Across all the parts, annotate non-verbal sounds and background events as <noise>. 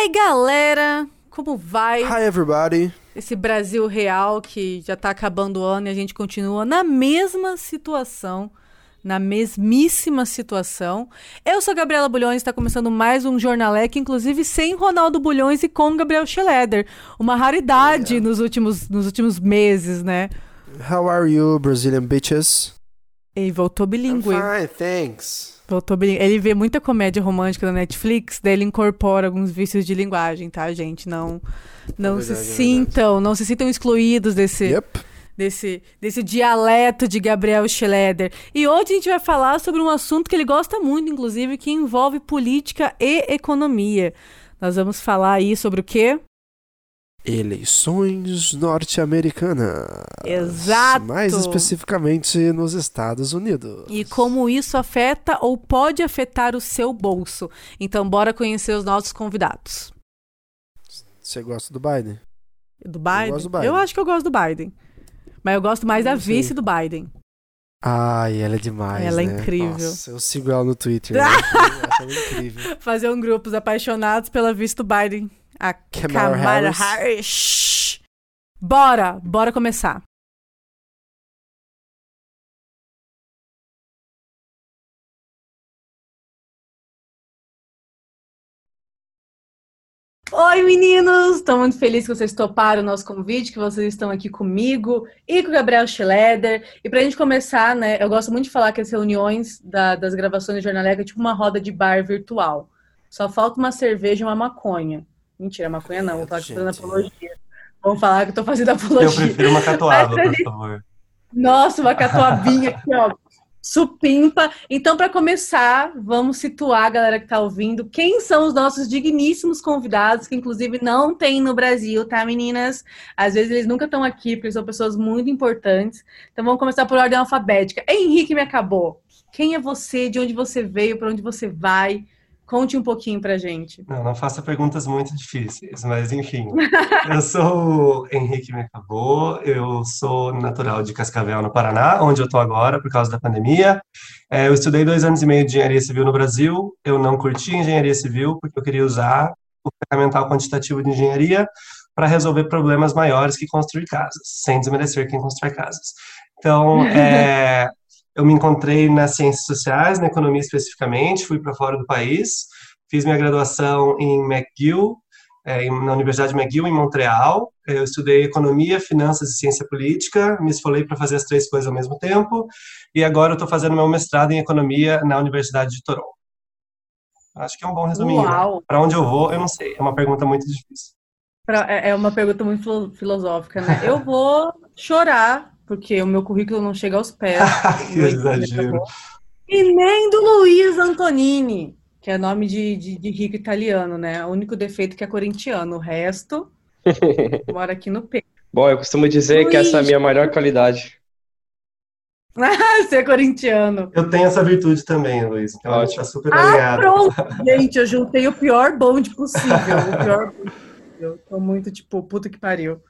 aí, galera? Como vai? Hi, everybody. Esse Brasil real que já tá acabando o ano e a gente continua na mesma situação. Na mesmíssima situação. Eu sou a Gabriela Bulhões, está começando mais um Jornaleque, inclusive sem Ronaldo Bulhões e com Gabriel Schleder. Uma raridade Yeah. nos, últimos, nos últimos meses, né? How are you, Brazilian bitches? Ele voltou I'm bilíngue. fine, thanks. Voltou bilíngue. Ele vê muita comédia romântica na Netflix, daí ele incorpora alguns vícios de linguagem, tá, gente? Não, não É se verdade, é sintam, não se sintam excluídos desse, Yep. desse, desse dialeto de Gabriel Schleder. E hoje a gente vai falar sobre um assunto que ele gosta muito, inclusive, que envolve política e economia. Nós vamos falar aí sobre o quê? Eleições norte-americanas. Exato. Mais especificamente nos Estados Unidos. E como isso afeta ou pode afetar o seu bolso. Então, bora conhecer os nossos convidados. Você gosta do Biden? Do Biden? gosto do Biden. Eu acho que eu gosto do Biden. Mas eu gosto mais Eu da sei. vice do Biden. Ai, ela é demais. Ela é né? incrível. Nossa, eu sigo ela no Twitter. né? <laughs> Eu ela incrível. Fazer um grupos apaixonados pela vice do Biden. A Kamala Kamala Harris. Harris. Bora! Bora começar. Oi, meninos! Estou muito feliz que vocês toparam o nosso convite, que vocês estão aqui comigo e com o Gabriel Schleder. E para a gente começar, né, eu gosto muito de falar que as reuniões da- das gravações de Jornaleca é tipo uma roda de bar virtual. Só falta uma cerveja e uma maconha. Mentira, maconha não, vou falar que tô fazendo apologia. Vamos falar que eu tô fazendo apologia. Eu prefiro uma catuaba, por favor. Nossa, uma catuabinha aqui, ó. Supimpa. Então, para começar, vamos situar a galera que tá ouvindo. Quem são os nossos digníssimos convidados, que inclusive não tem no Brasil, tá, meninas? Às vezes eles nunca estão aqui, porque são pessoas muito importantes. Então, vamos começar por ordem alfabética. Henrique me acabou. Quem é você? De onde você veio? Para onde você vai? Conte um pouquinho pra gente. Não, não faça perguntas muito difíceis, mas enfim. <laughs> Eu sou o Henrique Mercabô, eu sou natural de Cascavel, no Paraná, onde eu estou agora por causa da pandemia. É, eu estudei dois anos e meio de engenharia civil no Brasil. Eu não curti engenharia civil porque eu queria usar o ferramental quantitativo de engenharia para resolver problemas maiores que construir casas, sem desmerecer quem constrói casas. Então, <laughs> é, eu me encontrei nas ciências sociais, na economia especificamente, fui para fora do país, fiz minha graduação em McGill, é, na Universidade McGill, em Montreal. Eu estudei economia, finanças e ciência política, me esfolei para fazer as três coisas ao mesmo tempo, e agora eu estou fazendo meu mestrado em economia na Universidade de Toronto. Acho que é um bom resuminho. Para onde eu vou, eu não sei, é uma pergunta muito difícil. É é uma pergunta muito filo- filosófica, né? Eu vou chorar, porque o meu currículo não chega aos pés. <laughs> que exagero. E nem do Luiz Antonini, que é nome de, de, de rico italiano, né? O único defeito que é corintiano, o resto <laughs> mora aqui no peito. Bom, eu costumo dizer que essa é a minha maior qualidade. <laughs> Você é corintiano. Eu tenho essa virtude também, Luiz, então a gente Ótimo. está super Ah, alinhado. pronto! Gente, eu juntei o pior bonde possível. O pior bonde possível. Tô muito tipo, puta que pariu.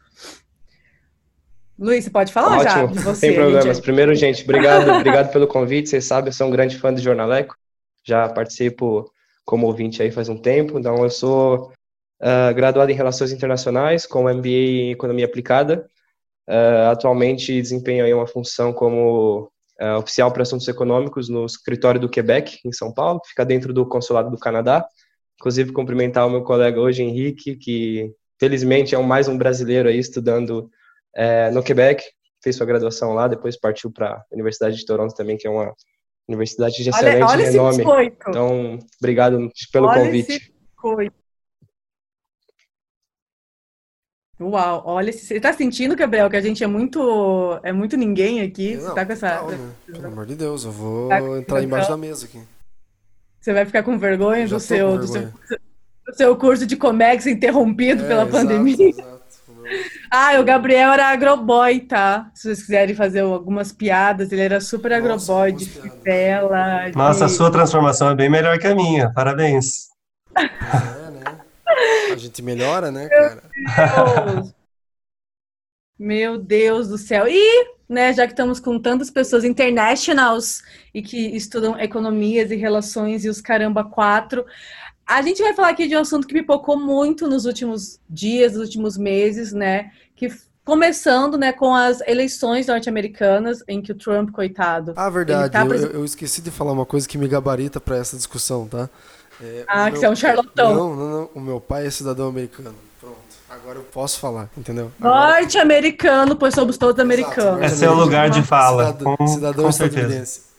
Luiz, você pode falar já Ótimo, de você? sem problemas. gente? Primeiro, gente, obrigado, obrigado pelo convite. Vocês sabem, eu sou um grande fã do Jornaleco. Já participo como ouvinte aí faz um tempo. Então, eu sou ah, graduado em Relações Internacionais, com MBA em Economia Aplicada. Ah, atualmente desempenho aí uma função como ah, oficial para assuntos econômicos no escritório do Quebec, em São Paulo, que fica dentro do Consulado do Canadá. Inclusive, cumprimentar o meu colega hoje, Henrique, que felizmente é um- mais um brasileiro aí estudando é, no Quebec, fez sua graduação lá, depois partiu para a Universidade de Toronto também, que é uma universidade de excelente Olha, olha esse renome. biscoito. Então, obrigado pelo Olha convite. esse biscoito. Uau, olha. Você tá sentindo, Gabriel, que a gente é muito. É muito ninguém aqui? Você Não, tá com essa. né? Pelo amor de Deus, eu vou Tá entrar embaixo da mesa aqui. Você vai ficar com vergonha do seu, com do seu, vergonha. do seu curso de Comex interrompido É, pela exato, pandemia? exato. Ah, o Gabriel era agroboy, tá? Se vocês quiserem fazer algumas piadas, ele era super Nossa, agroboy, de algumas piadas. fivela, de... Nossa, a sua transformação é bem melhor que a minha. Parabéns. É, né? A gente melhora, né, cara? Deus. Meu Deus do céu. E, né, já que estamos com tantas pessoas internationals e que estudam economias e relações e os caramba quatro, a gente vai falar aqui de um assunto que pipocou muito nos últimos dias, nos últimos meses, né? Que começando, né, com as eleições norte-americanas, em que o Trump, coitado. Ah, verdade. Tá eu, eu, esqueci de falar uma coisa que me gabarita para essa discussão, tá? É, ah, que meu... você é um charlatão. Não, não, não. O meu pai é cidadão americano. Pronto. Agora eu posso falar, entendeu? Norte-americano, pois somos todos americanos. Esse é o lugar de fala. Cidadão, com, cidadão com estadunidense. É meu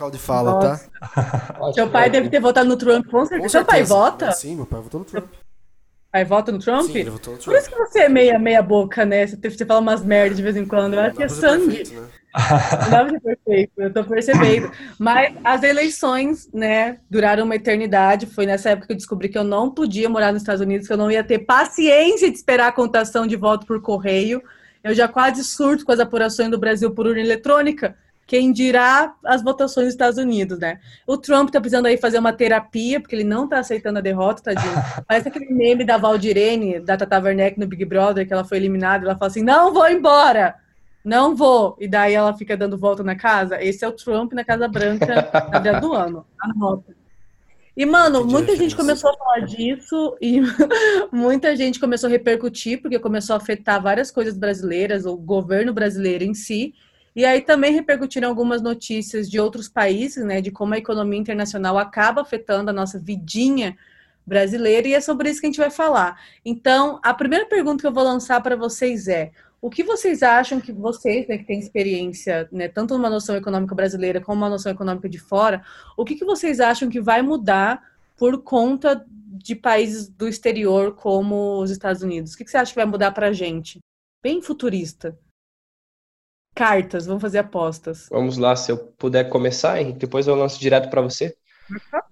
local de fala, tá? Nossa. tá? Seu pai deve ter votado no Trump, com certeza. Com Seu pai vota? Sim, meu pai votou no Trump. Pai vota no Trump? Sim, ele votou no Trump. Por isso que você é meia, meia boca, né? Você, você fala umas merdas de vez em quando. Eu acho que é sangue. Perfeito, né? Não dá pra ser perfeito, eu tô percebendo. Mas as eleições, né, duraram uma eternidade. Foi nessa época que eu descobri que eu não podia morar nos Estados Unidos, que eu não ia ter paciência de esperar a contação de voto por correio. Eu já quase surto com as apurações do Brasil por urna eletrônica. Quem dirá as votações dos Estados Unidos, né? O Trump tá precisando aí fazer uma terapia, porque ele não tá aceitando a derrota, tadinho. <laughs> Parece aquele meme da Valdirene, da Tata Werneck no Big Brother, que ela foi eliminada, ela fala assim, não vou embora! Não vou. E daí ela fica dando volta na casa. Esse é o Trump na Casa Branca na do ano. Anota. E, mano, muita gente começou a falar disso e <laughs> muita gente começou a repercutir, porque começou a afetar várias coisas brasileiras, o governo brasileiro em si. E aí também repercutiram algumas notícias de outros países, né, de como a economia internacional acaba afetando a nossa vidinha brasileira, e é sobre isso que a gente vai falar. Então, a primeira pergunta que eu vou lançar para vocês é: o que vocês acham que vocês, né, que têm experiência, né, tanto numa noção econômica brasileira como uma noção econômica de fora, o que, que vocês acham que vai mudar por conta de países do exterior como os Estados Unidos? O que, que você acha que vai mudar para a gente? Bem futurista. Cartas, vamos fazer apostas. Vamos lá, se eu puder começar, Henrique, depois eu lanço direto para você.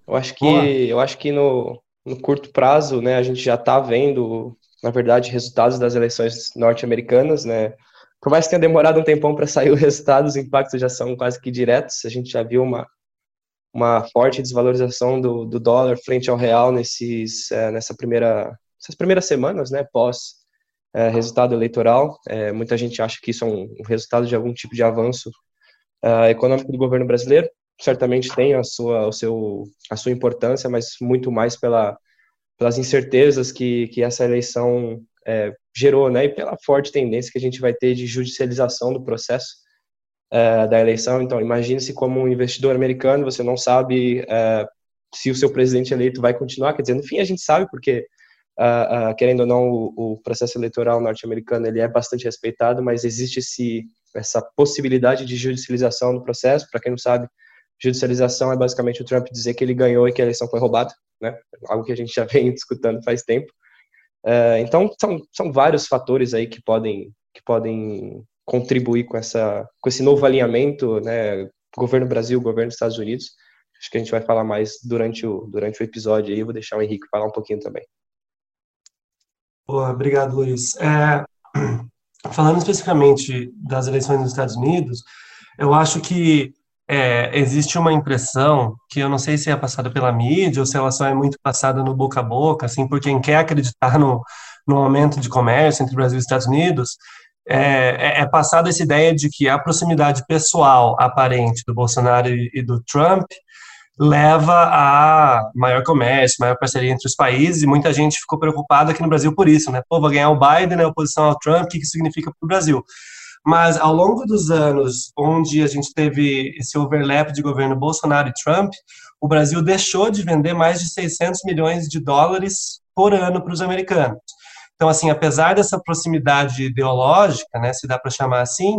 Eu acho que, eu acho que no, no curto prazo, né, a gente já está vendo na verdade, resultados das eleições norte-americanas, né? Por mais que tenha demorado um tempão para sair <laughs> os resultados, os impactos já são quase que diretos. A gente já viu uma, uma forte desvalorização do, do dólar frente ao real nesses, é, nessa primeira, essas primeiras semanas, né? Pós é, resultado eleitoral. É, muita gente acha que isso é um, um resultado de algum tipo de avanço é, econômico do governo brasileiro. Certamente tem a sua, o seu, a sua importância, mas muito mais pela pelas incertezas que, que essa eleição é, gerou, né, e pela forte tendência que a gente vai ter de judicialização do processo é, da eleição. Então, imagine-se como um investidor americano, você não sabe é, se o seu presidente eleito vai continuar, quer dizer, no fim a gente sabe porque, uh, uh, querendo ou não, o, o processo eleitoral norte-americano ele é bastante respeitado, mas existe esse, essa possibilidade de judicialização do processo, para quem não sabe, judicialização é basicamente o Trump dizer que ele ganhou e que a eleição foi roubada, né? Algo que a gente já vem <laughs> discutindo faz tempo. Uh, então são, são vários fatores aí que podem que podem contribuir com essa com esse novo alinhamento, né? Governo Brasil, governo Estados Unidos. Acho que a gente vai falar mais durante o durante o episódio aí. Vou deixar o Henrique falar um pouquinho também. Boa, obrigado, Luiz. É, <clears throat> falando especificamente das eleições nos Estados Unidos, eu acho que é, existe uma impressão que eu não sei se é passada pela mídia ou se ela só é muito passada no boca a boca, assim, por quem quer acreditar no, no aumento de comércio entre Brasil e Estados Unidos, é, é, é passada essa ideia de que a proximidade pessoal aparente do Bolsonaro e, e do Trump leva a maior comércio, maior parceria entre os países, e muita gente ficou preocupada aqui no Brasil por isso, né? Pô, vai ganhar o Biden, né, oposição ao Trump, o que isso significa para o Brasil? Mas ao longo dos anos, onde a gente teve esse overlap de governo Bolsonaro e Trump, o Brasil deixou de vender mais de 600 milhões de dólares por ano para os americanos. Então, assim, apesar dessa proximidade ideológica, né, se dá para chamar assim,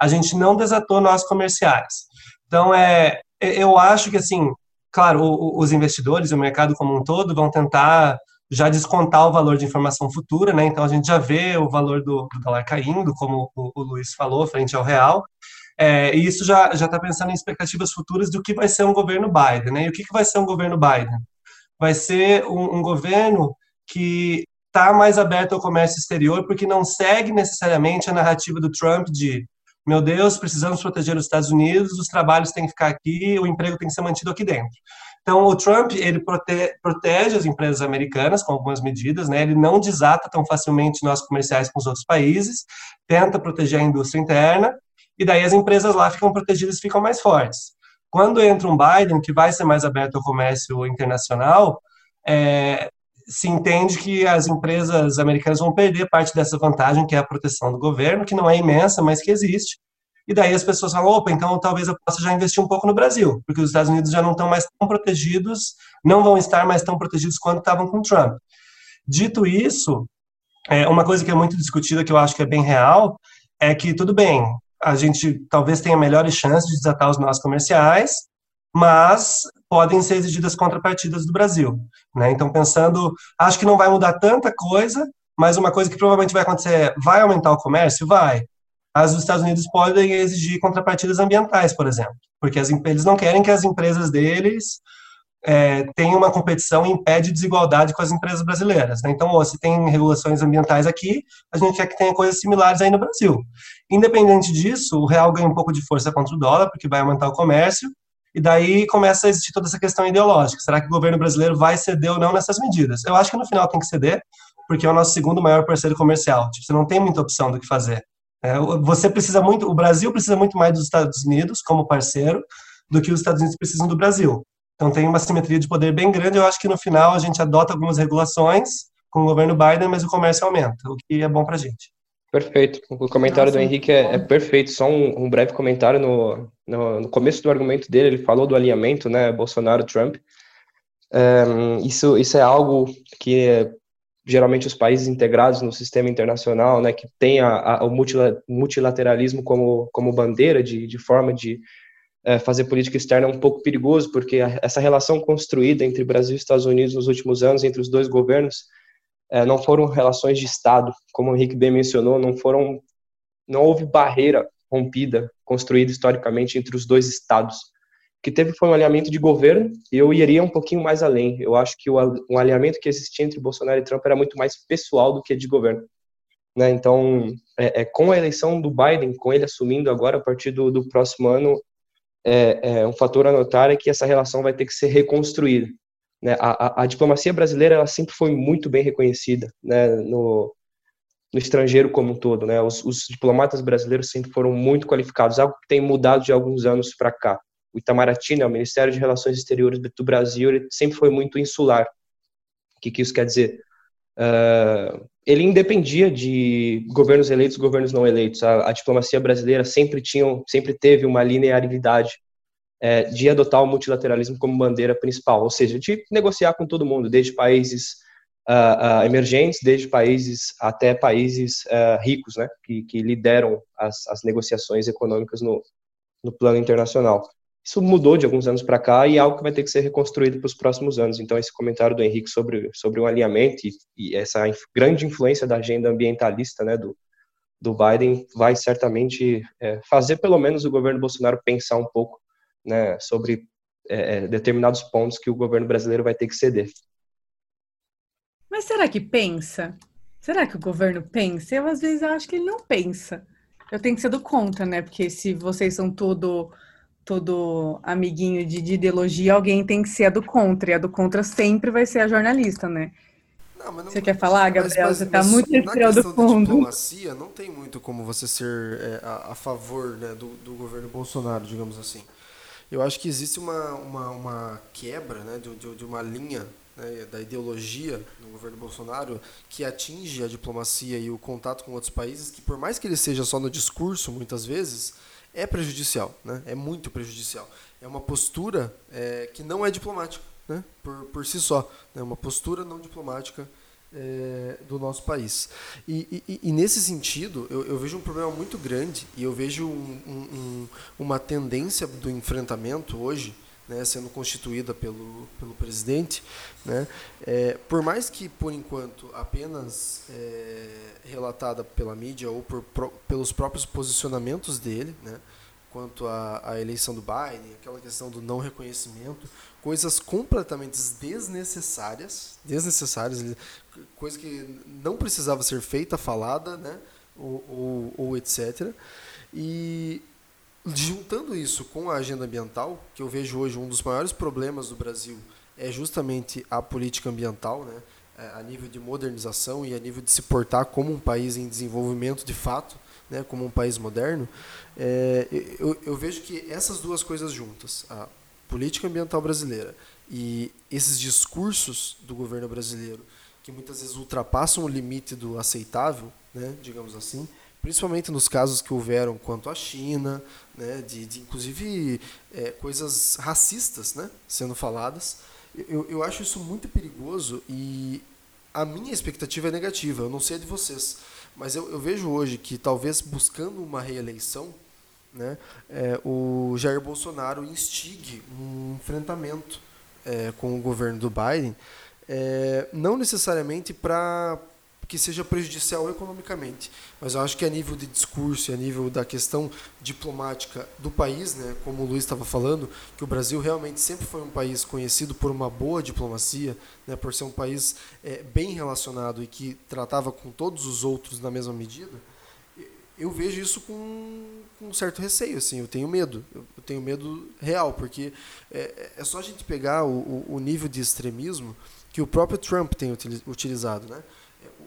a gente não desatou nós comerciais. Então, é, eu acho que, assim, claro, os investidores, o mercado como um todo, vão tentar já descontar o valor de informação futura, né? Então a gente já vê o valor do, do dólar caindo, como o, o, Luiz falou, frente ao real. É, e isso já já está pensando em expectativas futuras do que vai ser um governo Biden, né? E o que, que vai ser um governo Biden? Vai ser um, um governo que está mais aberto ao comércio exterior, porque não segue necessariamente a narrativa do Trump de meu Deus, precisamos proteger os Estados Unidos, os trabalhos têm que ficar aqui, o emprego tem que ser mantido aqui dentro. Então, o Trump, ele prote protege as empresas americanas com algumas medidas, né? Ele não desata tão facilmente nossos comerciais com os outros países, tenta proteger a indústria interna, e daí as empresas lá ficam protegidas ficam mais fortes. Quando entra um Biden, que vai ser mais aberto ao comércio internacional, é, se entende que as empresas americanas vão perder parte dessa vantagem, que é a proteção do governo, que não é imensa, mas que existe. E daí as pessoas falam, opa, então talvez eu possa já investir um pouco no Brasil, porque os Estados Unidos já não estão mais tão protegidos, não vão estar mais tão protegidos quanto estavam com Trump. Dito isso, é, uma coisa que é muito discutida, que eu acho que é bem real, é que, tudo bem, a gente talvez tenha melhores chances de desatar os nossos comerciais, mas podem ser exigidas contrapartidas do Brasil. Né? Então, pensando, acho que não vai mudar tanta coisa, mas uma coisa que provavelmente vai acontecer é, vai aumentar o comércio? Vai. As os Estados Unidos podem exigir contrapartidas ambientais, por exemplo, porque as, eles não querem que as empresas deles é, tenham uma competição e impede desigualdade com as empresas brasileiras. Né? Então, se tem regulações ambientais aqui, a gente quer que tenha coisas similares aí no Brasil. Independente disso, o real ganha um pouco de força contra o dólar, porque vai aumentar o comércio, e daí começa a existir toda essa questão ideológica. Será que o governo brasileiro vai ceder ou não nessas medidas? Eu acho que no final tem que ceder, porque é o nosso segundo maior parceiro comercial. Tipo, você não tem muita opção do que fazer. É, você precisa muito, o Brasil precisa muito mais dos Estados Unidos como parceiro do que os Estados Unidos precisam do Brasil. Então tem uma simetria de poder bem grande. Eu acho que no final a gente adota algumas regulações com o governo Biden, mas o comércio aumenta, o que é bom para a gente. Perfeito. O comentário Nossa, do Henrique é, é, perfeito. Só um, um breve comentário no, no, no, começo do argumento dele, ele falou do alinhamento, né, Bolsonaro-Trump. Um, isso, isso é algo que geralmente os países integrados no sistema internacional, né, que tem a, a, o multilateralismo como, como bandeira de, de forma de é, fazer política externa é um pouco perigoso, porque a, essa relação construída entre Brasil e Estados Unidos nos últimos anos, entre os dois governos, é, não foram relações de Estado, como o Henrique bem mencionou, não foram, não houve barreira rompida, construída historicamente entre os dois Estados. O que teve foi um alinhamento de governo, e eu iria um pouquinho mais além. Eu acho que o, o alinhamento que existia entre Bolsonaro e Trump era muito mais pessoal do que de governo. Né? Então, é, é, com a eleição do Biden, com ele assumindo agora, a partir do, do próximo ano, é, é, um fator a notar é que essa relação vai ter que ser reconstruída. Né? A, a, diplomacia brasileira ela sempre foi muito bem reconhecida né? no, no estrangeiro como um todo. Né? Os, os, diplomatas brasileiros sempre foram muito qualificados, algo que tem mudado de alguns anos para cá. O Itamaraty, né, o Ministério de Relações Exteriores do Brasil, ele sempre foi muito insular. O que, que isso quer dizer? Uh, ele independia de governos eleitos, governos não eleitos. A, a diplomacia brasileira sempre tinha, sempre teve uma linearidade é, de adotar o multilateralismo como bandeira principal, ou seja, de negociar com todo mundo, desde países uh, uh, emergentes, desde países até países uh, ricos, né, que, que lideram as, as, negociações econômicas no, no plano internacional. Isso mudou de alguns anos para cá e é algo que vai ter que ser reconstruído para os próximos anos. Então, esse comentário do Henrique sobre, sobre o um alinhamento e, e, essa inf grande influência da agenda ambientalista né, do, do Biden vai certamente é, fazer, pelo menos, o governo Bolsonaro pensar um pouco né, sobre é, é, determinados pontos que o governo brasileiro vai ter que ceder. Mas será que pensa? Será que o governo pensa? Eu às vezes acho que ele não pensa. Eu tenho que ser do contra, né? Porque se vocês são todo todo amiguinho de, de ideologia, alguém tem que ser a do contra. E a do contra sempre vai ser a jornalista, né? Não, não, você quer falar, Gabriel? Mas, mas, você está muito estrela do fundo. diplomacia, não tem muito como você ser é, a, a, favor né, do, do governo Bolsonaro, digamos assim. Eu acho que existe uma, uma, uma quebra né, de, de, de uma linha né, da ideologia no governo Bolsonaro que atinge a diplomacia e o contato com outros países, que por mais que ele seja só no discurso, muitas vezes, é prejudicial, né? é muito prejudicial. É uma postura é, que não é diplomática, né? por, por si só. É né? uma postura não diplomática é, do nosso país. E, e, e nesse sentido, eu, eu, vejo um problema muito grande e eu vejo um, um, uma tendência do enfrentamento hoje, né, sendo constituída pelo, pelo presidente, né, é, por mais que, por enquanto, apenas é, relatada pela mídia ou por, pelos próprios posicionamentos dele, né, quanto à, à eleição do Biden, aquela questão do não reconhecimento, coisas completamente desnecessárias, desnecessárias, coisa que não precisava ser feita, falada, né, ou, ou, ou etc. E juntando isso com a agenda ambiental, que eu vejo hoje um dos maiores problemas do Brasil é justamente a política ambiental, né, é, a nível de modernização e a nível de se portar como um país em desenvolvimento de fato, né, como um país moderno, é, eu, eu vejo que essas duas coisas juntas, a política ambiental brasileira e esses discursos do governo brasileiro que muitas vezes ultrapassam o limite do aceitável, né, digamos assim, principalmente nos casos que houveram quanto à China, né, de, de inclusive é, coisas racistas né, sendo faladas. Eu, eu acho isso muito perigoso e a minha expectativa é negativa, eu não sei a de vocês, mas eu, eu vejo hoje que talvez buscando uma reeleição, né, é, o Jair Bolsonaro instigue um enfrentamento é, com o governo do Biden, é, não necessariamente para que seja prejudicial economicamente, mas eu acho que a nível de discurso e a nível da questão diplomática do país, né, como o Luiz estava falando, que o Brasil realmente sempre foi um país conhecido por uma boa diplomacia, né, por ser um país é, bem relacionado e que tratava com todos os outros na mesma medida, eu vejo isso com, com um certo receio, assim, eu tenho medo, eu, tenho medo real, porque é, é só a gente pegar o, o nível de extremismo que o próprio Trump tem utilizado, né?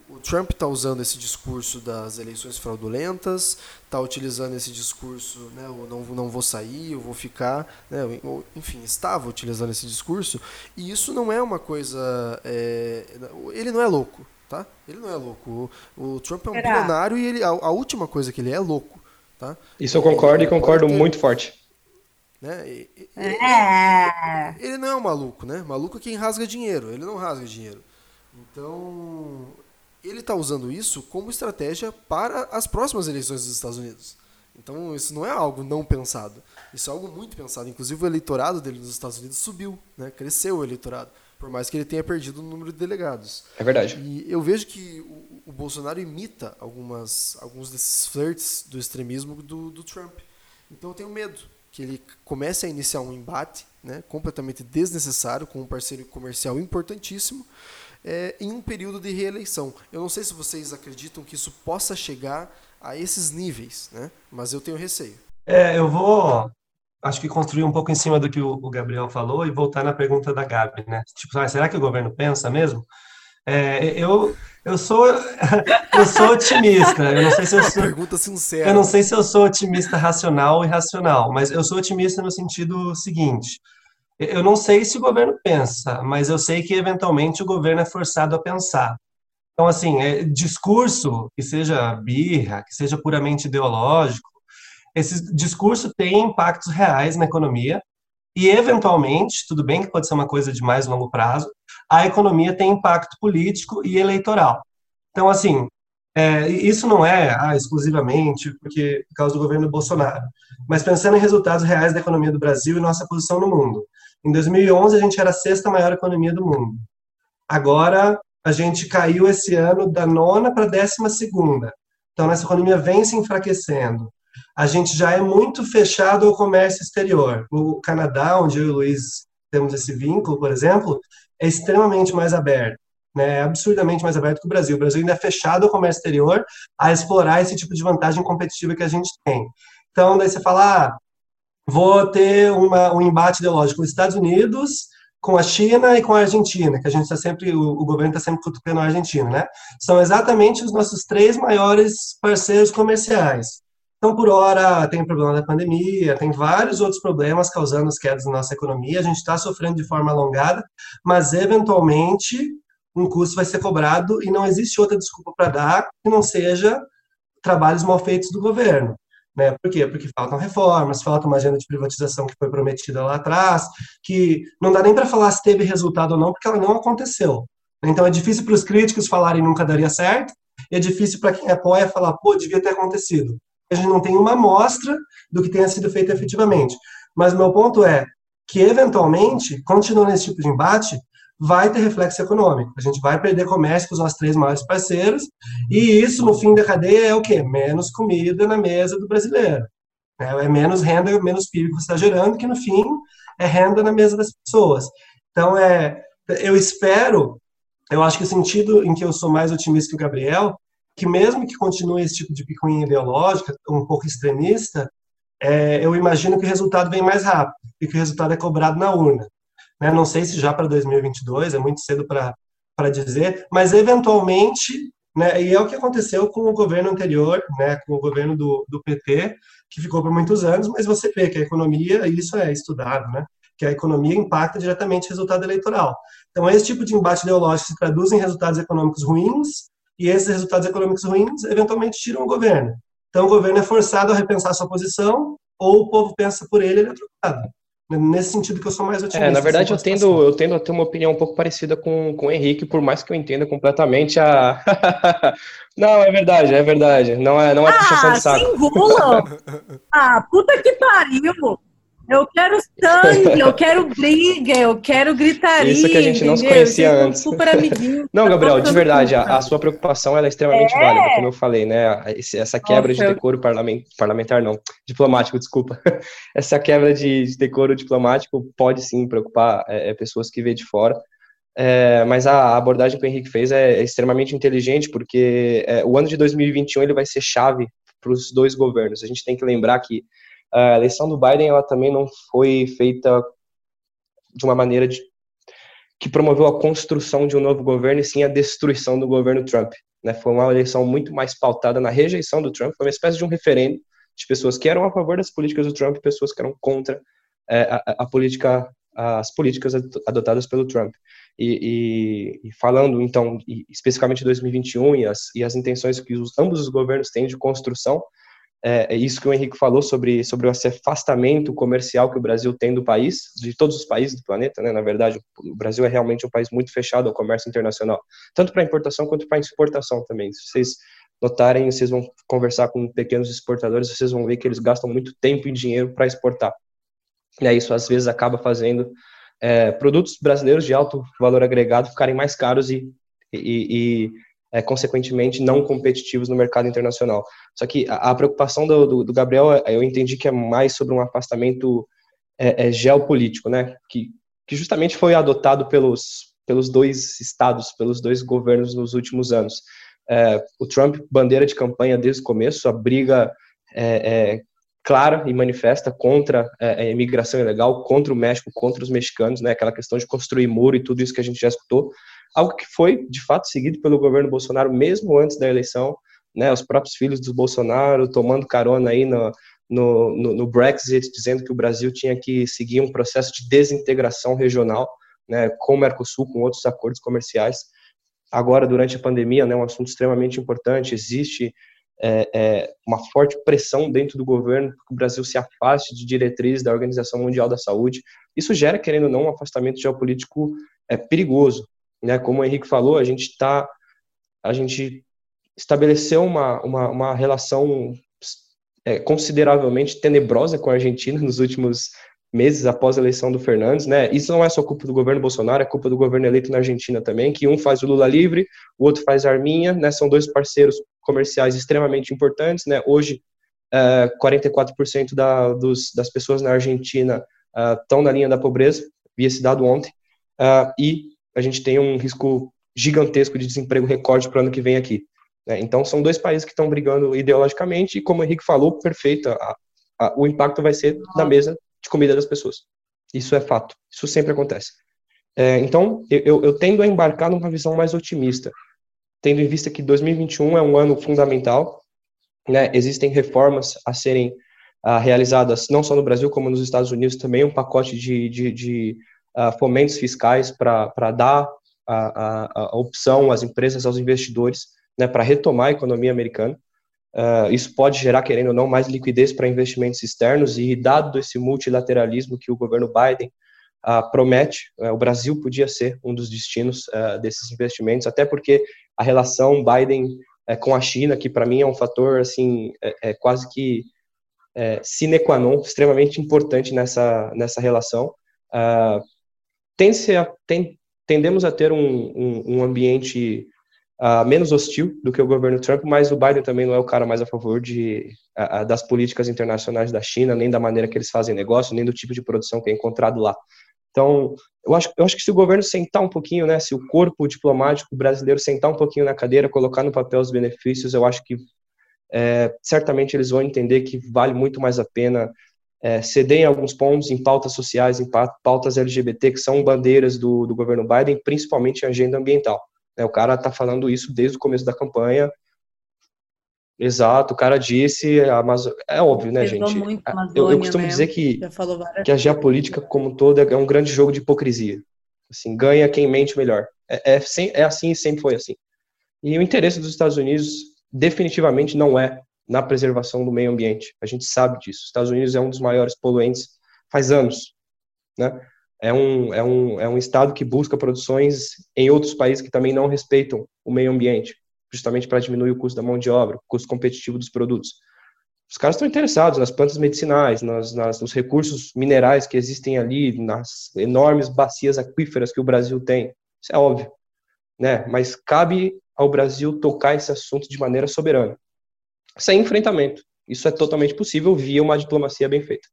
o Trump está usando esse discurso das eleições fraudulentas, está utilizando esse discurso, né, eu não, não vou sair, eu vou ficar, né, enfim, estava utilizando esse discurso, e isso não é uma coisa, é, ele não é louco, tá? Ele não é louco. O, o Trump é um bilionário e ele, a, a, última coisa que ele é é louco, tá? Isso eu concordo e concordo ter, muito forte. Né? Ele, é. ele não é um maluco, né? Maluco é quem rasga dinheiro, ele não rasga dinheiro. Então, ele está usando isso como estratégia para as próximas eleições dos Estados Unidos. Então, isso não é algo não pensado. Isso é algo muito pensado. Inclusive, o eleitorado dele nos Estados Unidos subiu, né? cresceu o eleitorado, por mais que ele tenha perdido o número de delegados. É verdade. E eu vejo que o, o Bolsonaro imita algumas, alguns desses flirts do extremismo do, do Trump. Então, eu tenho medo que ele comece a iniciar um embate né, completamente desnecessário com um parceiro comercial importantíssimo é, em um período de reeleição. Eu não sei se vocês acreditam que isso possa chegar a esses níveis, né? mas eu tenho receio. É, eu vou, acho que construir um pouco em cima do que o, Gabriel falou e voltar na pergunta da Gabi, né? Tipo, ah, será que o governo pensa mesmo? É, eu, eu sou <laughs> eu sou otimista. Eu não sei se eu sou pergunta sincera. Eu não sei se eu sou otimista racional e racional, mas eu sou otimista no sentido seguinte: eu não sei se o governo pensa, mas eu sei que eventualmente o governo é forçado a pensar. Então, assim, é, discurso, que seja birra, que seja puramente ideológico, esse discurso tem impactos reais na economia e, eventualmente, tudo bem que pode ser uma coisa de mais longo prazo, a economia tem impacto político e eleitoral. Então, assim, é, isso não é ah, exclusivamente porque, por causa do governo Bolsonaro, mas pensando em resultados reais da economia do Brasil e nossa posição no mundo. Em 2011, a gente era a sexta maior economia do mundo. Agora, a gente caiu esse ano da nona para a décima segunda. Então, nossa economia vem se enfraquecendo. A gente já é muito fechado ao comércio exterior. O Canadá, onde eu e o Luiz temos esse vínculo, por exemplo, é extremamente mais aberto. Né, é absurdamente mais aberto que o Brasil. O Brasil ainda é fechado ao comércio exterior a explorar esse tipo de vantagem competitiva que a gente tem. Então, daí você fala, ah, vou ter uma, um embate ideológico com os Estados Unidos, com a China e com a Argentina, que a gente está sempre, o, o governo está sempre cutucando a Argentina, né? São exatamente os nossos três maiores parceiros comerciais. Então, por hora, tem o problema da pandemia, tem vários outros problemas causando as quedas na nossa economia, a gente está sofrendo de forma alongada, mas eventualmente um custo vai ser cobrado e não existe outra desculpa para dar que não seja trabalhos mal feitos do governo. Né? Por quê? Porque faltam reformas, falta uma agenda de privatização que foi prometida lá atrás, que não dá nem para falar se teve resultado ou não, porque ela não aconteceu. Então é difícil para os críticos falarem nunca daria certo, e é difícil para quem apoia falar, pô, devia ter acontecido. A gente não tem uma amostra do que tenha sido feito efetivamente. Mas meu ponto é que, eventualmente, continuando esse tipo de embate, vai ter reflexo econômico. A gente vai perder comércio com os nossos três maiores parceiros, e isso, no fim da cadeia, é o quê? Menos comida na mesa do brasileiro. É, é menos renda, menos PIB que você está gerando, que no fim é renda na mesa das pessoas. Então, é, eu espero, eu acho que o sentido em que eu sou mais otimista que o Gabriel, que mesmo que continue esse tipo de picuinha ideológica, um pouco extremista, é, eu imagino que o resultado vem mais rápido e que o resultado é cobrado na urna. Né? Não sei se já para 2022, é muito cedo para dizer, mas eventualmente, né, e é o que aconteceu com o governo anterior, né, com o governo do, do PT, que ficou por muitos anos, mas você vê que a economia, isso é estudado, né? que a economia impacta diretamente o resultado eleitoral. Então, esse tipo de embate ideológico se traduz em resultados econômicos ruins, e esses resultados econômicos ruins eventualmente tiram o governo. Então, o governo é forçado a repensar sua posição, ou o povo pensa por ele, ele é trocado. Nesse sentido que eu sou mais otimista. É, na verdade, eu tendo, eu tendo a ter uma opinião um pouco parecida com, com o Henrique, por mais que eu entenda completamente a. <laughs> não, é verdade, é verdade. Não é, não é ah, puxação de saco. <laughs> ah, puta que pariu! Eu quero sangue, eu quero briga, eu quero gritaria. Isso que a gente não se conhecia antes. Super amiguinho. <laughs> não, Gabriel, de verdade, a, a, sua preocupação é extremamente é. válida, como eu falei, né? Essa quebra Nossa, de decoro parlamentar, parlamentar, não, diplomático, desculpa. <laughs> Essa quebra de, de decoro diplomático pode sim preocupar é, é pessoas que vê de fora. É, mas a abordagem que o Henrique fez é, é extremamente inteligente, porque é, o ano de 2021 ele vai ser chave para os dois governos. A gente tem que lembrar que a eleição do Biden ela também não foi feita de uma maneira de, que promoveu a construção de um novo governo e sim a destruição do governo Trump. Né? Foi uma eleição muito mais pautada na rejeição do Trump, foi uma espécie de um referendo de pessoas que eram a favor das políticas do Trump e pessoas que eram contra é, a, a, política, as políticas adotadas pelo Trump. E, e, e falando, então, especificamente de 2021 e as, e as intenções que os, ambos os governos têm de construção, é, isso que o Henrique falou sobre, sobre esse afastamento comercial que o Brasil tem do país, de todos os países do planeta, né? Na verdade, o Brasil é realmente um país muito fechado ao comércio internacional, tanto para importação quanto para exportação também. Se vocês notarem, vocês vão conversar com pequenos exportadores, vocês vão ver que eles gastam muito tempo e dinheiro para exportar. E aí isso às vezes acaba fazendo é, produtos brasileiros de alto valor agregado ficarem mais caros e, e, e é, consequentemente, não competitivos no mercado internacional. Só que a, a preocupação do, do, do, Gabriel, é, eu entendi que é mais sobre um afastamento é, é, geopolítico, né? Que, que justamente foi adotado pelos, pelos dois estados, pelos dois governos nos últimos anos. É, o Trump, bandeira de campanha desde o começo, a briga é, clara e manifesta contra a imigração ilegal, contra o México, contra os mexicanos, né? Aquela questão de construir muro e tudo isso que a gente já escutou algo que foi de fato seguido pelo governo Bolsonaro mesmo antes da eleição, né, os próprios filhos do Bolsonaro tomando carona aí no, no, no, no Brexit, dizendo que o Brasil tinha que seguir um processo de desintegração regional, né, com o Mercosul, com outros acordos comerciais. Agora, durante a pandemia, né, um assunto extremamente importante, existe é, é, uma forte pressão dentro do governo que o Brasil se afaste de diretrizes da Organização Mundial da Saúde. Isso gera, querendo ou não, um afastamento geopolítico é, perigoso né? Como o Henrique falou, a gente está, a gente estabeleceu uma, uma, uma relação é, consideravelmente tenebrosa com a Argentina nos últimos meses após a eleição do Fernandes, né? Isso não é só culpa do governo Bolsonaro, é culpa do governo eleito na Argentina também, que um faz o Lula livre, o outro faz a Arminha, né? São dois parceiros comerciais extremamente importantes, né? Hoje, é, 44% da, dos, das pessoas na Argentina estão é, na linha da pobreza, vi esse dado ontem, uh, e a gente tem um risco gigantesco de desemprego recorde para o ano que vem aqui. Né? Então, são dois países que estão brigando ideologicamente, e como o Henrique falou, perfeito, a, a, o impacto vai ser na mesa de comida das pessoas. Isso é fato, isso sempre acontece. É, então, eu, eu tendo a embarcar numa visão mais otimista, tendo em vista que 2021 é um ano fundamental, né? existem reformas a serem uh, realizadas não só no Brasil, como nos Estados Unidos também, um pacote de, de, de fomentos fiscais para dar a, a, a, opção às empresas, aos investidores, né, para retomar a economia americana. Uh, isso pode gerar, querendo ou não, mais liquidez para investimentos externos e, dado esse multilateralismo que o governo Biden uh, promete, uh, o Brasil podia ser um dos destinos desses investimentos, até porque a relação Biden com a China, que para mim é um fator assim, é, é quase que é, sine qua non, extremamente importante nessa, nessa relação. Uh, tende a, tem, tendemos a ter um, um, um ambiente uh, menos hostil do que o governo Trump, mas o Biden também não é o cara mais a favor de, uh, das políticas internacionais da China, nem da maneira que eles fazem negócio, nem do tipo de produção que é encontrado lá. Então, eu acho, eu acho que se o governo sentar um pouquinho, né, se o corpo diplomático brasileiro sentar um pouquinho na cadeira, colocar no papel os benefícios, eu acho que é, certamente eles vão entender que vale muito mais a pena é, ceder em alguns pontos em pautas sociais, em pautas LGBT, que são bandeiras do, do governo Biden, principalmente em agenda ambiental. É, o cara está falando isso desde o começo da campanha, Exato, o cara disse, a Amazo... é óbvio, né, gente? Amazônia, eu, eu, costumo né? dizer que, que a geopolítica como um todo é um grande jogo de hipocrisia. Assim, ganha quem mente melhor. É, é, é assim e sempre foi assim. E o interesse dos Estados Unidos definitivamente não é na preservação do meio ambiente. A gente sabe disso. Os Estados Unidos é um dos maiores poluentes faz anos, né? É um, é, um, é um estado que busca produções em outros países que também não respeitam o meio ambiente, justamente para diminuir o custo da mão de obra, o custo competitivo dos produtos. Os caras estão interessados nas plantas medicinais, nas, nas, nos recursos minerais que existem ali, nas enormes bacias aquíferas que o Brasil tem. Isso é óbvio. Né? Mas cabe ao Brasil tocar esse assunto de maneira soberana, sem enfrentamento. Isso é totalmente possível via uma diplomacia bem feita.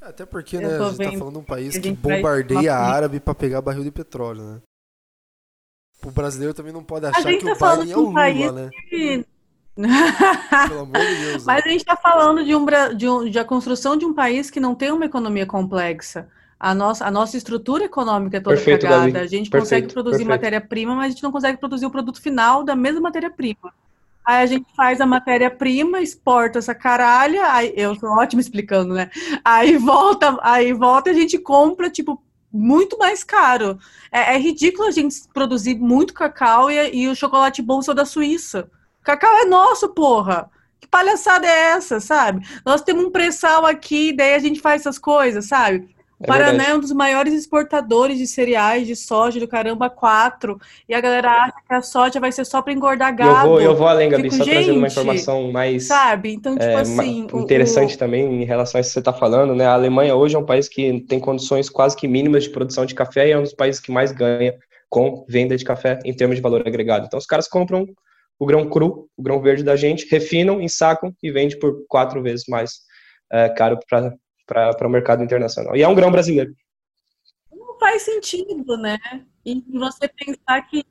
Até porque, né, a gente tá falando de um país que bombardeia a árabe para pegar barril de petróleo, né? O brasileiro também não pode achar que tá o Biden é o Lula, né? Que... <laughs> Pelo amor de Deus. Mas né? a gente está falando de, um, de, um, de a construção de um país que não tem uma economia complexa. A nossa, a nossa estrutura econômica é toda perfeito, cagada. Davi. A gente perfeito, consegue produzir matéria-prima, mas a gente não consegue produzir o produto final da mesma matéria-prima. Aí a gente faz a matéria-prima, exporta essa caralha, aí eu sou ótimo explicando, né? Aí volta, aí volta e a gente compra, tipo, muito mais caro. É, é ridículo a gente produzir muito cacau e, e o chocolate bom só da Suíça. Cacau é nosso, porra! Que palhaçada é essa, sabe? Nós temos um pré-sal aqui, daí a gente faz essas coisas, sabe? O é Paraná verdade. é um dos maiores exportadores de cereais, de soja, do caramba, quatro. E a galera acha que a soja vai ser só para engordar gado. Eu vou, eu vou além, Gabi, Fico, só gente, trazendo uma informação mais. Sabe? Então, tipo é, assim. Interessante o, também em relação a isso que você está falando, né? A Alemanha hoje é um país que tem condições quase que mínimas de produção de café e é um dos países que mais ganha com venda de café em termos de valor agregado. Então, os caras compram o grão cru, o grão verde da gente, refinam, ensacam e vende por quatro vezes mais é, caro para para o mercado internacional. E é um grão brasileiro. Não faz sentido, né? E você pensar que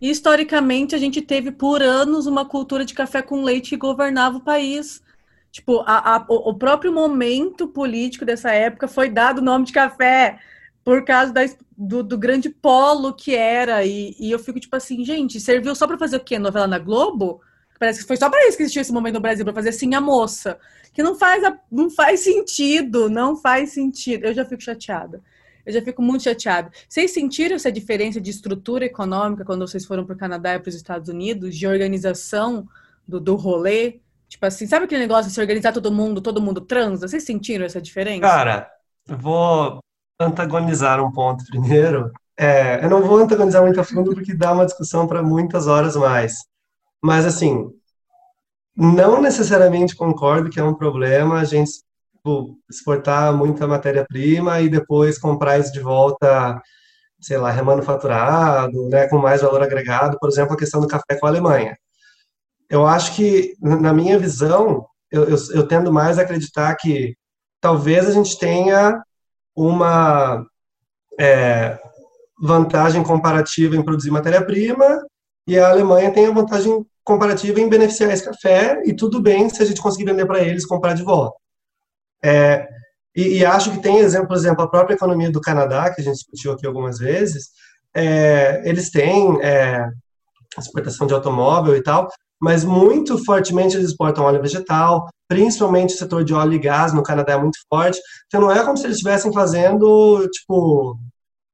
historicamente a gente teve por anos uma cultura de café com leite que governava o país. Tipo, a, a, o próprio momento político dessa época foi dado o nome de café por causa da, do, do, grande polo que era. E, e, eu fico tipo assim, gente, serviu só para fazer o quê? Novela na Globo? Parece que foi só para isso que existiu esse momento no Brasil, para fazer assim a moça que não faz, não faz sentido, não faz sentido. Eu já fico chateada. Eu já fico muito chateada. Vocês sentiram essa diferença de estrutura econômica quando vocês foram para o Canadá e para os Estados Unidos, de organização do, do rolê? Tipo assim, sabe aquele negócio de se organizar todo mundo, todo mundo transa? Vocês sentiram essa diferença? Cara, vou antagonizar um ponto primeiro. É, eu não vou antagonizar muito a fundo porque dá uma discussão para muitas horas mais. Mas, assim, não necessariamente concordo que é um problema a gente tipo, exportar muita matéria-prima e depois comprar isso de volta, sei lá, remanufaturado, né, com mais valor agregado, por exemplo, a questão do café com a Alemanha. Eu acho que, na minha visão, eu, eu, eu tendo mais a acreditar que talvez a gente tenha uma é, vantagem comparativa em produzir matéria-prima e a Alemanha tem a vantagem comparativa em beneficiar esse café e tudo bem se a gente conseguir vender para eles comprar de volta. É, e, e, acho que tem exemplo, por exemplo, a própria economia do Canadá, que a gente discutiu aqui algumas vezes, é, eles têm é, exportação de automóvel e tal, mas muito fortemente eles exportam óleo vegetal, principalmente o setor de óleo e gás no Canadá é muito forte, então não é como se eles estivessem fazendo, tipo,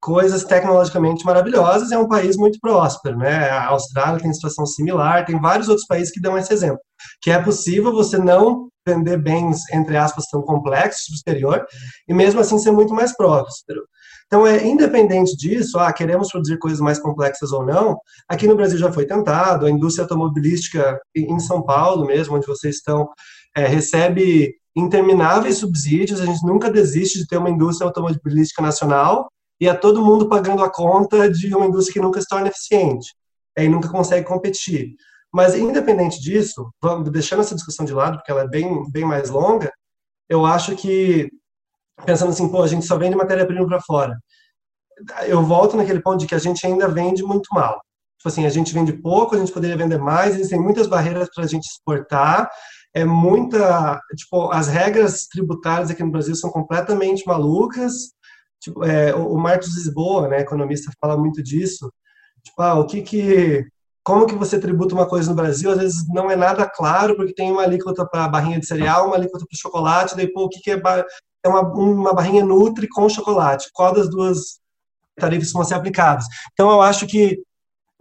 coisas tecnologicamente maravilhosas, é um país muito próspero, né? A Austrália tem situação similar, tem vários outros países que dão esse exemplo, que é possível você não vender bens, entre aspas, tão complexos no exterior, e mesmo assim ser muito mais próspero. Então, é independente disso, ah, queremos produzir coisas mais complexas ou não, aqui no Brasil já foi tentado, a indústria automobilística em São Paulo mesmo, onde vocês estão, é, recebe intermináveis subsídios, a gente nunca desiste de ter uma indústria automobilística nacional, e é todo mundo pagando a conta de uma indústria que nunca se torna eficiente e nunca consegue competir. Mas, independente disso, vamos, deixando essa discussão de lado, porque ela é bem, bem mais longa, eu acho que, pensando assim, pô, a gente só vende matéria-prima para fora. Eu volto naquele ponto de que a gente ainda vende muito mal. Tipo assim, a gente vende pouco, a gente poderia vender mais, existem muitas barreiras para a gente exportar, é muita, tipo, as regras tributárias aqui no Brasil são completamente malucas, tipo, é, o Marcos Lisboa, né, economista, fala muito disso. Tipo, ah, o que que como que você tributa uma coisa no Brasil, às vezes não é nada claro, porque tem uma alíquota para barrinha de cereal, uma alíquota para chocolate, daí, pô, o que, que é, é uma, uma barrinha Nutri com chocolate? Qual das duas tarifas vão ser aplicadas? Então, eu acho que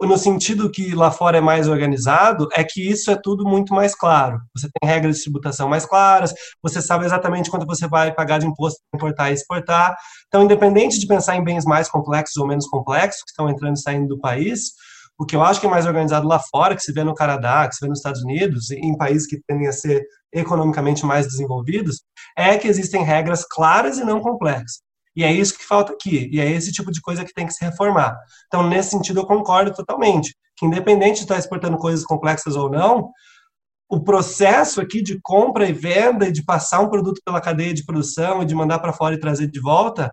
no sentido que lá fora é mais organizado, é que isso é tudo muito mais claro. Você tem regras de tributação mais claras, você sabe exatamente quanto você vai pagar de imposto para importar e exportar. Então, independente de pensar em bens mais complexos ou menos complexos que estão entrando e saindo do país, o que eu acho que é mais organizado lá fora, que se vê no Canadá, que se vê nos Estados Unidos, em países que tendem a ser economicamente mais desenvolvidos, é que existem regras claras e não complexas. E é isso que falta aqui. E é esse tipo de coisa que tem que se reformar. Então, nesse sentido, eu concordo totalmente. Que independente de estar exportando coisas complexas ou não, o processo aqui de compra e venda e de passar um produto pela cadeia de produção e de mandar para fora e trazer de volta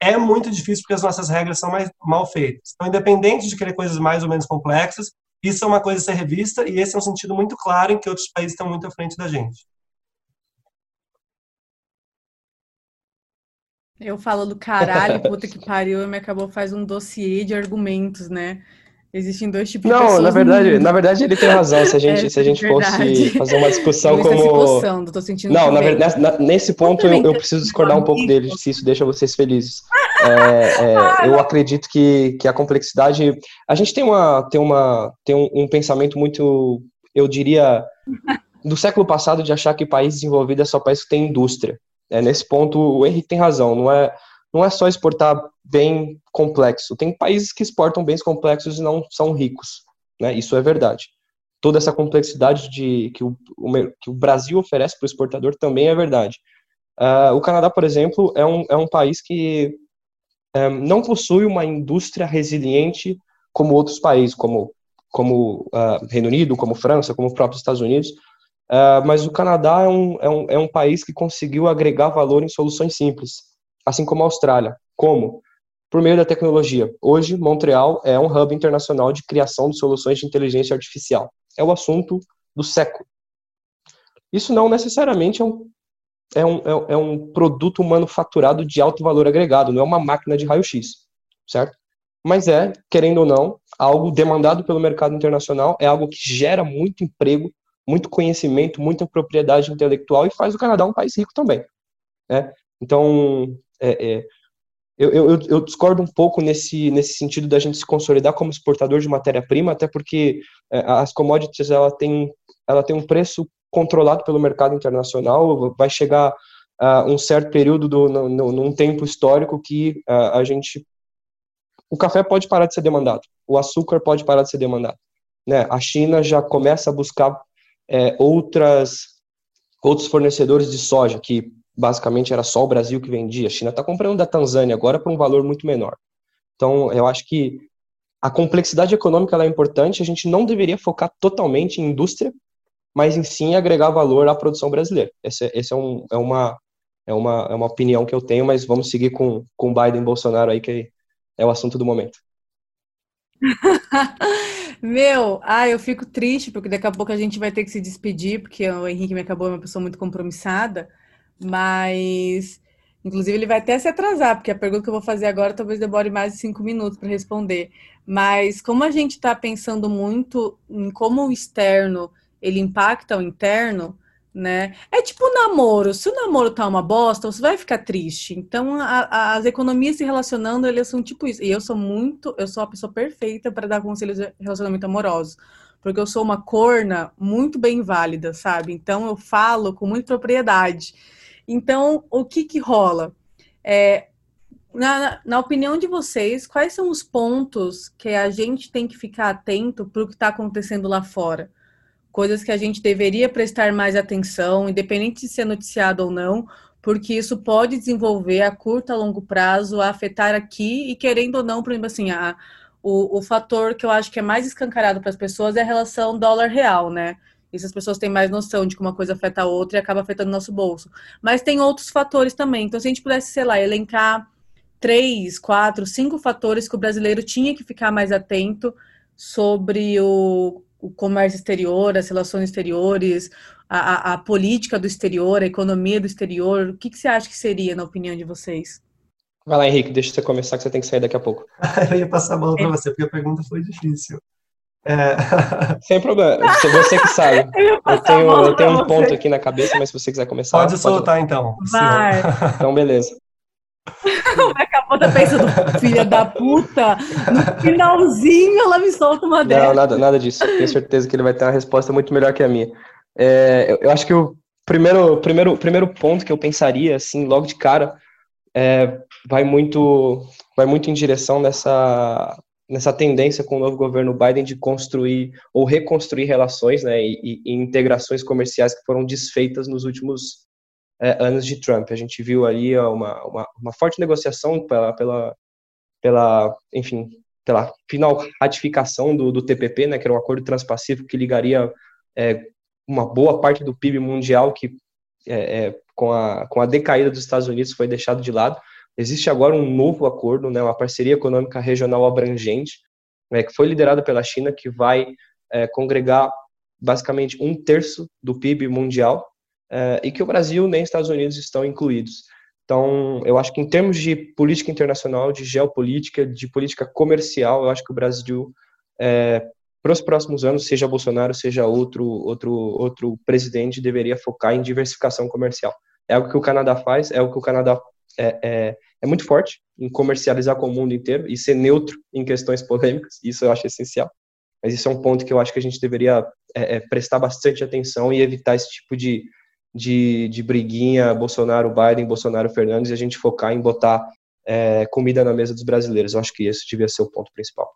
é muito difícil porque as nossas regras são mais mal feitas. Então, independente de querer coisas mais ou menos complexas, isso é uma coisa a ser revista e esse é um sentido muito claro em que outros países estão muito à frente da gente. Eu falo do caralho, puta que pariu, e me acabou faz um dossiê de argumentos, né? Existem dois tipos não, de pessoas. Não, na verdade, na verdade ele tem razão. Se a gente, <laughs> é, se a gente fosse fazer uma discussão como. Coçando, tô sentindo não, na verdade, nesse ponto eu, eu, preciso discordar um pouco dele, se isso deixa vocês felizes. É, é, eu acredito que, que a complexidade. A gente tem, uma, tem, uma, tem um, um pensamento muito, eu diria, do século passado de achar que país desenvolvido é só país que tem indústria. É, nesse ponto, o Henrique tem razão. Não é, não é só exportar bem complexo. Tem países que exportam bens complexos e não são ricos. Né? Isso é verdade. Toda essa complexidade de, que, o, o que o Brasil oferece para o exportador também é verdade. Uh, o Canadá, por exemplo, é um, é um país que um, é, não possui uma indústria resiliente como outros países, como, como uh, Reino Unido, como França, como os próprios Estados Unidos. Uh, mas o Canadá é um, é, um, é um país que conseguiu agregar valor em soluções simples, assim como a Austrália. Como? Por meio da tecnologia. Hoje, Montreal é um hub internacional de criação de soluções de inteligência artificial. É o assunto do século. Isso não necessariamente é um, é um, é, é um produto manufaturado de alto valor agregado, não é uma máquina de raio-x, certo? Mas é, querendo ou não, algo demandado pelo mercado internacional, é algo que gera muito emprego, muito conhecimento, muita propriedade intelectual e faz o Canadá um país rico também. Né? Então, é, é, eu, eu, eu, discordo um pouco nesse, nesse sentido da gente se consolidar como exportador de matéria-prima, até porque é, as commodities ela tem, ela tem um preço controlado pelo mercado internacional, vai chegar a uh, um certo período, do, no, no, num tempo histórico que uh, a gente... O café pode parar de ser demandado, o açúcar pode parar de ser demandado. Né? A China já começa a buscar é, outras, outros fornecedores de soja, que basicamente era só o Brasil que vendia. A China está comprando da Tanzânia agora por um valor muito menor. Então, eu acho que a complexidade econômica é importante, a gente não deveria focar totalmente em indústria, mas em sim agregar valor à produção brasileira. Esse, esse é, um, é, uma, é, uma, é uma opinião que eu tenho, mas vamos seguir com, com Biden e Bolsonaro aí, que é o assunto do momento. <laughs> Meu, ah, eu fico triste, porque daqui a pouco a gente vai ter que se despedir, porque o Henrique me acabou é uma pessoa muito compromissada, mas inclusive ele vai até se atrasar, porque a pergunta que eu vou fazer agora talvez demore mais de cinco minutos para responder. Mas como a gente está pensando muito em como o externo ele impacta o interno, né? É tipo um namoro. Se o namoro tá uma bosta, você vai ficar triste. Então, a, a, as economias se relacionando, elas são tipo isso. E eu sou muito, eu sou a pessoa perfeita para dar conselhos de relacionamento amoroso. Porque eu sou uma corna muito bem válida, sabe? Então, eu falo com muita propriedade. Então, o que que rola? É, na, na opinião de vocês, quais são os pontos que a gente tem que ficar atento para o que está acontecendo lá fora? Coisas que a gente deveria prestar mais atenção, independente de ser noticiado ou não, porque isso pode desenvolver a curto, a longo prazo, a afetar aqui e querendo ou não, por exemplo, assim, a, o, o fator que eu acho que é mais escancarado para as pessoas é a relação dólar-real, né? Isso as pessoas têm mais noção de que uma coisa afeta a outra e acaba afetando o nosso bolso. Mas tem outros fatores também. Então, se a gente pudesse, sei lá, elencar três, quatro, cinco fatores que o brasileiro tinha que ficar mais atento sobre o o comércio exterior, as relações exteriores, a, a, a, política do exterior, a economia do exterior? O que, que você acha que seria, na opinião de vocês? Vai lá, Henrique, deixa você começar que você tem que sair daqui a pouco. <laughs> eu ia passar a bola para você, porque a pergunta foi difícil. É... <laughs> Sem problema, você que sabe. <laughs> Eu, eu tenho, eu tenho um ponto aqui na cabeça, mas se você quiser começar. Pode soltar pode... então. Vai. Então, beleza. Acabou da pensando, filha da puta. No finalzinho ela me solta uma dessa. Não, nada, nada disso. Tenho certeza que ele vai ter uma resposta muito melhor que a minha. É, eu, eu, acho que o primeiro, primeiro, primeiro ponto que eu pensaria, assim, logo de cara, é, vai muito vai muito em direção nessa nessa tendência com o novo governo Biden de construir ou reconstruir relações né, e, e integrações comerciais que foram desfeitas nos últimos é, anos de Trump. A gente viu ali uma, uma, uma, forte negociação pela, pela, pela, enfim, pela final ratificação do, do TPP, né, que era um acordo transpacífico que ligaria é, uma boa parte do PIB mundial que é, é, com, a, com a decaída dos Estados Unidos foi deixado de lado. Existe agora um novo acordo, né, uma parceria econômica regional abrangente, né, que foi liderada pela China, que vai é, congregar basicamente um terço do PIB mundial, é, e que o Brasil nem os Estados Unidos estão incluídos. Então, eu acho que em termos de política internacional, de geopolítica, de política comercial, eu acho que o Brasil, é, para os próximos anos, seja Bolsonaro, seja outro, outro, outro presidente, deveria focar em diversificação comercial. É algo que o Canadá faz, é algo que o Canadá é, é, é muito forte em comercializar com o mundo inteiro e ser neutro em questões polêmicas, isso eu acho essencial. Mas isso é um ponto que eu acho que a gente deveria é, é, prestar bastante atenção e evitar esse tipo de, de, de briguinha Bolsonaro-Biden, Bolsonaro-Fernandes e a gente focar em botar é, comida na mesa dos brasileiros. Eu acho que esse devia ser o ponto principal.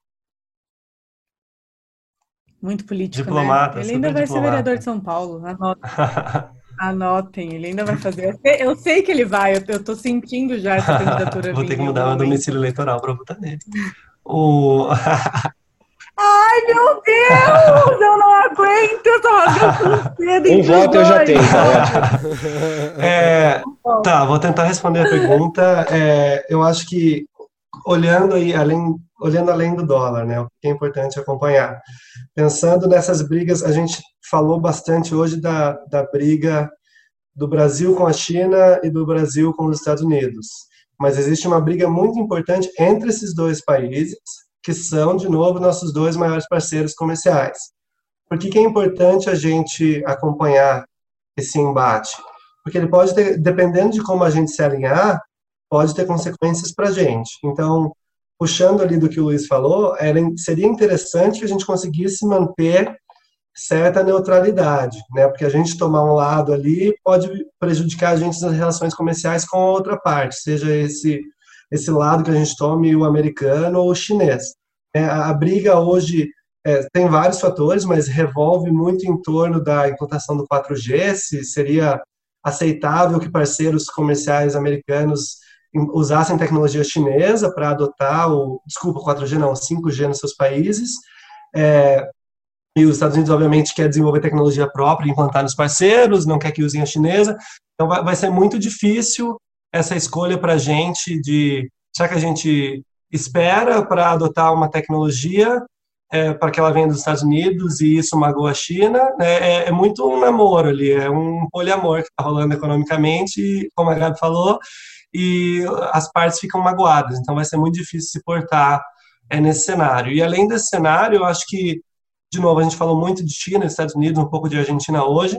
Muito político, né? diplomata, né? Ele ainda vai diplomata. ser vereador de São Paulo, anota. <laughs> Anotem, ele ainda vai fazer. Eu sei, que ele vai, eu, eu tô sentindo já essa candidatura. <laughs> Vou ter que mudar meu domicílio eleitoral para votar nele. <laughs> O... Ai, meu Deus! Eu não aguento, eu tô rasgando cedo. Um voto eu já tenho. Tá <laughs> é, tá, vou tentar responder a pergunta. É, eu acho que olhando aí além olhando além do dólar, né, o que é importante acompanhar. Pensando nessas brigas, a gente falou bastante hoje da, da briga do Brasil com a China e do Brasil com os Estados Unidos. Mas existe uma briga muito importante entre esses dois países, que são, de novo, nossos dois maiores parceiros comerciais. Por que, que é importante a gente acompanhar esse embate? Porque ele pode ter, dependendo de como a gente se alinhar, pode ter consequências para a gente. Então, puxando ali do que o Luiz falou, era, seria interessante que a gente conseguisse manter certa neutralidade, né? Porque a gente tomar um lado ali pode prejudicar a gente nas relações comerciais com a outra parte, seja esse esse lado que a gente tome o americano ou o chinês. É, a briga hoje é, tem vários fatores, mas revolve muito em torno da implantação do 4G, se seria aceitável que parceiros comerciais americanos usassem tecnologia chinesa para adotar o, desculpa, 4G não, 5G nos seus países. É, e os Estados Unidos, obviamente, quer desenvolver tecnologia própria, implantar nos parceiros, não quer que usem a chinesa. Então, vai, vai ser muito difícil essa escolha para a gente de, será que a gente espera para adotar uma tecnologia é, para que ela venha dos Estados Unidos e isso magoa a China? Né? É, é, muito um namoro ali, é um poliamor que está rolando economicamente, como a Gabi falou, e as partes ficam magoadas. Então, vai ser muito difícil se portar é, nesse cenário. E além desse cenário, eu acho que de novo, a gente falou muito de China, Estados Unidos, um pouco de Argentina hoje,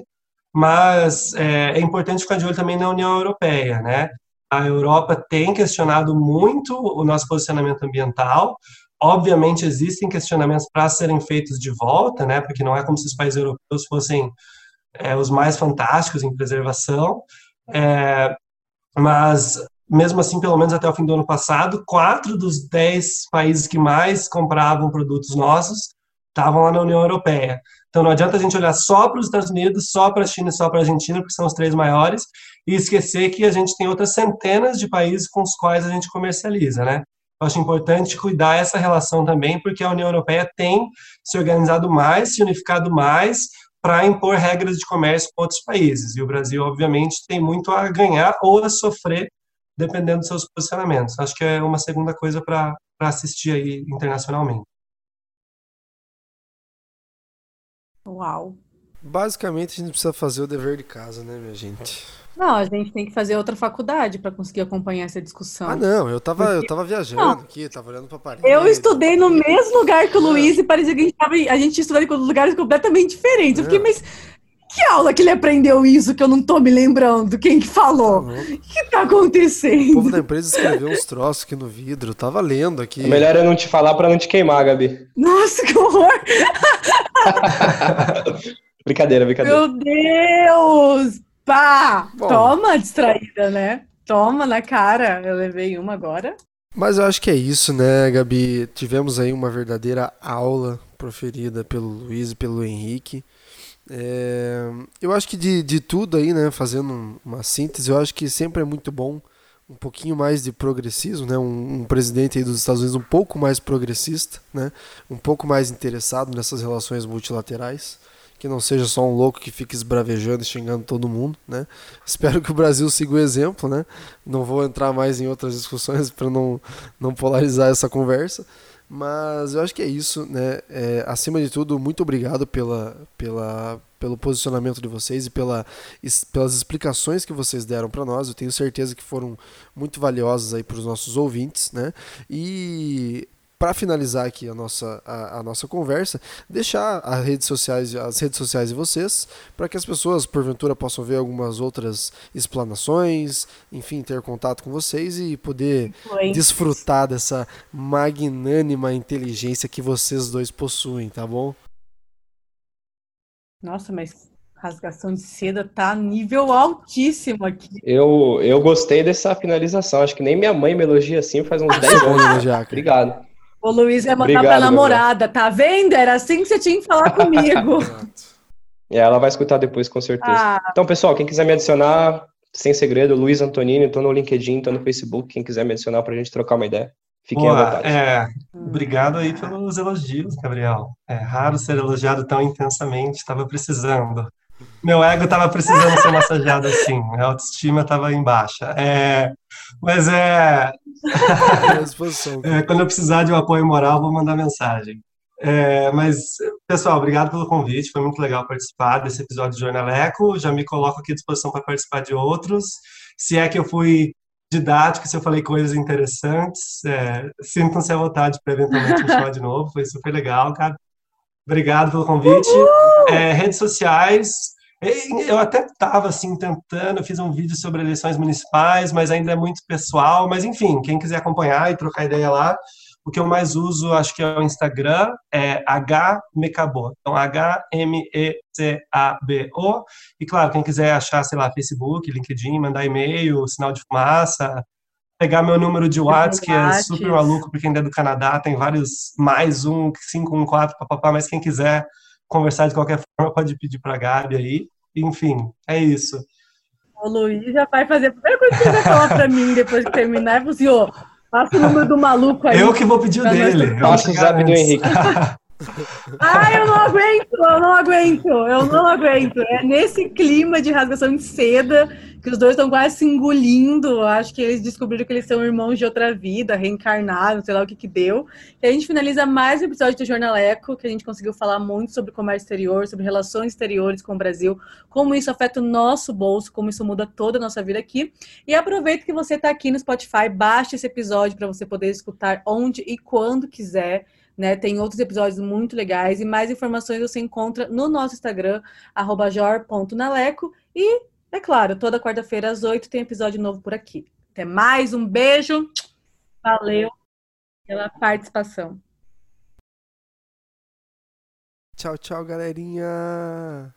mas é, é, importante ficar de olho também na União Europeia, né? A Europa tem questionado muito o nosso posicionamento ambiental. Obviamente, existem questionamentos para serem feitos de volta, né? Porque não é como se os países europeus fossem é, os mais fantásticos em preservação. É, mas, mesmo assim, pelo menos até o fim do ano passado, quatro dos dez países que mais compravam produtos nossos estavam lá na União Europeia. Então não adianta a gente olhar só para os Estados Unidos, só para a China e só para a Argentina, porque são os três maiores, e esquecer que a gente tem outras centenas de países com os quais a gente comercializa, né? Eu acho importante cuidar essa relação também, porque a União Europeia tem se organizado mais, se unificado mais para impor regras de comércio com outros países. E o Brasil, obviamente, tem muito a ganhar ou a sofrer, dependendo dos seus posicionamentos. Acho que é uma segunda coisa para assistir aí internacionalmente. Uau. Basicamente, a gente precisa fazer o dever de casa, né, minha gente? Não, a gente tem que fazer outra faculdade para conseguir acompanhar essa discussão. Ah, não, eu tava, eu tava viajando Não. aqui, tava olhando pra parede. Eu estudei no mesmo lugar que o Luiz e parecia que a gente, tava, a gente estudou em lugares completamente diferentes. Eu fiquei, É. mas que aula que ele aprendeu isso que eu não tô me lembrando? Quem que Tá falou? louco. O que tá O acontecendo? povo da empresa escreveu uns troços aqui no vidro, eu tava lendo aqui. É melhor eu não te falar pra não te queimar, Gabi. Nossa, que horror! <laughs> brincadeira, brincadeira. Meu Deus! Pá! Bom. Toma, distraída, né? Toma na cara. Eu levei uma agora. Mas eu acho que é isso, né, Gabi? Tivemos aí uma verdadeira aula proferida pelo Luiz e pelo Henrique. É, eu acho que de, de tudo aí, né, fazendo um- uma síntese, eu acho que sempre é muito bom um pouquinho mais de progressismo, né, um, um presidente aí dos Estados Unidos um pouco mais progressista, né, um pouco mais interessado nessas relações multilaterais, que não seja só um louco que fica esbravejando e xingando todo mundo, né. Espero que o Brasil siga o exemplo, né. Não vou entrar mais em outras discussões para não, não polarizar essa conversa. Mas eu acho que é isso, né? É, acima de tudo, muito obrigado pela, pela, pelo posicionamento de vocês e pela, pelas explicações que vocês deram para nós. Eu tenho certeza que foram muito valiosas aí para os nossos ouvintes, né? E para finalizar aqui a nossa, a, a nossa conversa, deixar as redes sociais, as redes sociais de vocês para que as pessoas, porventura, possam ver algumas outras explanações, enfim, ter contato com vocês e poder desfrutar dessa magnânima inteligência que vocês dois possuem, tá bom? Nossa, mas rasgação de seda tá nível altíssimo aqui. Eu, eu gostei dessa finalização. Acho que nem minha mãe me elogia assim faz uns <laughs> 10 Bom, anos. Jaca? Obrigado. O Luiz vai mandar Obrigado, pra Gabriel. namorada, tá vendo? Era assim que você tinha que falar <laughs> comigo. E ela vai escutar depois, com certeza. Ah, Então, pessoal, quem quiser me adicionar, sem segredo, Luiz Antonini, tô no LinkedIn, tô no Facebook. Quem quiser me adicionar pra gente trocar uma ideia, fiquem à Boa, vontade. é, obrigado aí pelos elogios, Gabriel. É raro ser elogiado tão intensamente, estava precisando. Meu ego estava precisando ser massageado assim, a autoestima estava em baixa. É, mas é, <laughs> é, quando eu precisar de um apoio moral, vou mandar mensagem. É, mas, pessoal, obrigado pelo convite, foi muito legal participar desse episódio do Jornaleco. Já me coloco aqui à disposição para participar de outros. Se é que eu fui didático, se eu falei coisas interessantes, é, sintam-se à vontade para eventualmente me chamar de novo, foi super legal, cara. Obrigado pelo convite. É, redes sociais, eu até estava assim tentando, fiz um vídeo sobre eleições municipais, mas ainda é muito pessoal. Mas enfim, quem quiser acompanhar e trocar ideia lá, o que eu mais uso, acho que é o Instagram, é HMecabo. Então, H-M-E-C-A-B-O. E claro, quem quiser achar, sei lá, Facebook, LinkedIn, mandar e-mail, sinal de fumaça, pegar meu número de WhatsApp, que é super maluco, porque ainda é do Canadá, tem vários mais um, 514, papapá, mas quem quiser conversar de qualquer forma, pode pedir pra Gabi aí. Enfim, é isso. o Luiz já vai fazer a primeira coisa que ele vai falar pra mim depois que terminar. É falar assim, ô, passa o número do maluco aí. Eu que vou pedir o dele. Passa o zap do. Henrique. Ai, eu não aguento, eu não aguento, eu não aguento. É nesse clima de rasgação de seda que os dois estão quase se engolindo. Acho que eles descobriram que eles são irmãos de outra vida, reencarnaram, sei lá o que que deu. E a gente finaliza mais um episódio do Jornaleco, que a gente conseguiu falar muito sobre comércio exterior, sobre relações exteriores com o Brasil, como isso afeta o nosso bolso, como isso muda toda a nossa vida aqui. E aproveita que você está aqui no Spotify, baixe esse episódio para você poder escutar onde e quando quiser. Né, tem outros episódios muito legais e mais informações você encontra no nosso Instagram, jor.naleco. E, é claro, toda quarta-feira às oito tem episódio novo por aqui. Até mais, um beijo, valeu pela participação. Tchau, tchau, galerinha.